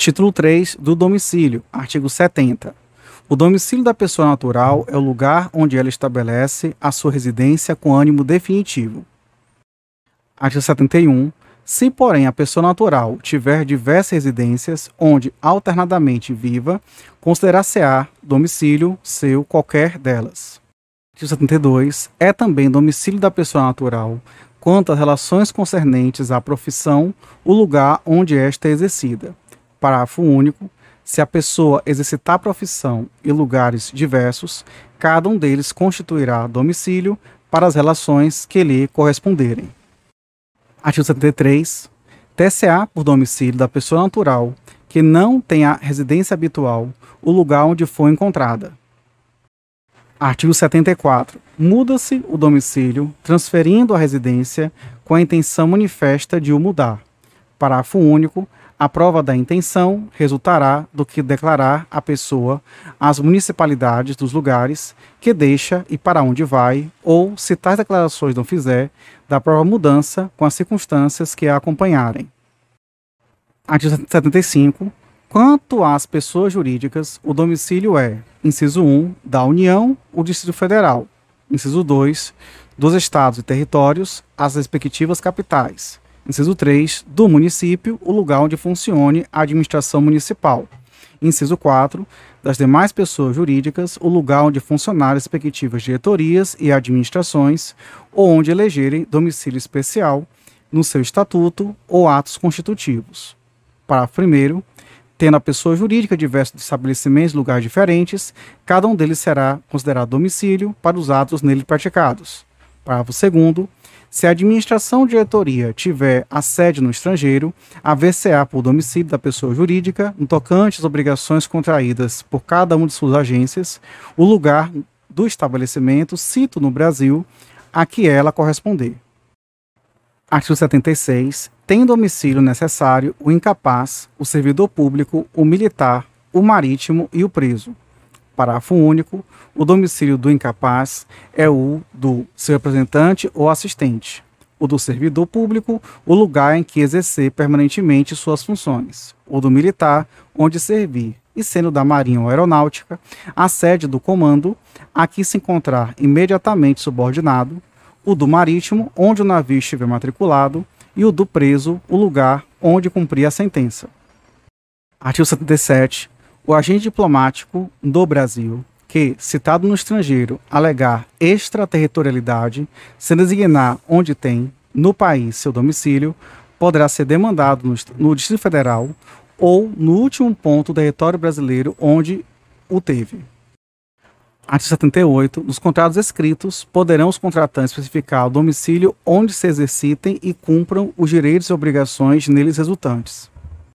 Título 3 do domicílio, artigo 70. O domicílio da pessoa natural é o lugar onde ela estabelece a sua residência com ânimo definitivo. Artigo 71. Se, porém, a pessoa natural tiver diversas residências onde alternadamente viva, considerar-se-á domicílio seu qualquer delas. Artigo 72. É também domicílio da pessoa natural, quanto às relações concernentes à profissão, o lugar onde esta é exercida. Parágrafo único. Se a pessoa exercitar profissão em lugares diversos, cada um deles constituirá domicílio para as relações que lhe corresponderem. Artigo 73. TCA por domicílio da pessoa natural que não tenha residência habitual o lugar onde foi encontrada. Artigo 74. Muda-se o domicílio, transferindo a residência com a intenção manifesta de o mudar. Parágrafo único. A prova da intenção resultará do que declarar a pessoa as municipalidades dos lugares que deixa e para onde vai, ou, se tais declarações não fizer, da prova mudança com as circunstâncias que a acompanharem. Artigo 75. Quanto às pessoas jurídicas, o domicílio é, inciso 1, da União, o Distrito Federal, inciso 2, dos estados e territórios, as respectivas capitais, Inciso 3, do município, o lugar onde funcione a administração municipal. Inciso 4, das demais pessoas jurídicas, o lugar onde funcionar as respectivas diretorias e administrações, ou onde elegerem domicílio especial no seu estatuto ou atos constitutivos. Parágrafo 1 tendo a pessoa jurídica diversos estabelecimentos e lugares diferentes, cada um deles será considerado domicílio para os atos nele praticados. Parágrafo 2 se a administração ou diretoria tiver a sede no estrangeiro, haver-se-á por domicílio da pessoa jurídica, no tocante às obrigações contraídas por cada uma de suas agências, o lugar do estabelecimento, cito no Brasil, a que ela corresponder. Artigo 76. Tem domicílio necessário o incapaz, o servidor público, o militar, o marítimo e o preso. Parágrafo único. O domicílio do incapaz é o do seu representante ou assistente. O do servidor público, o lugar em que exercer permanentemente suas funções. O do militar, onde servir. E sendo da Marinha ou Aeronáutica, a sede do comando, a que se encontrar imediatamente subordinado. O do marítimo, onde o navio estiver matriculado. E o do preso, o lugar onde cumprir a sentença. Artigo 77 o agente diplomático do Brasil que, citado no estrangeiro, alegar extraterritorialidade, se designar onde tem, no país, seu domicílio, poderá ser demandado no, no Distrito Federal ou no último ponto do território brasileiro onde o teve. Artigo 78. Nos contratos escritos, poderão os contratantes especificar o domicílio onde se exercitem e cumpram os direitos e obrigações neles resultantes.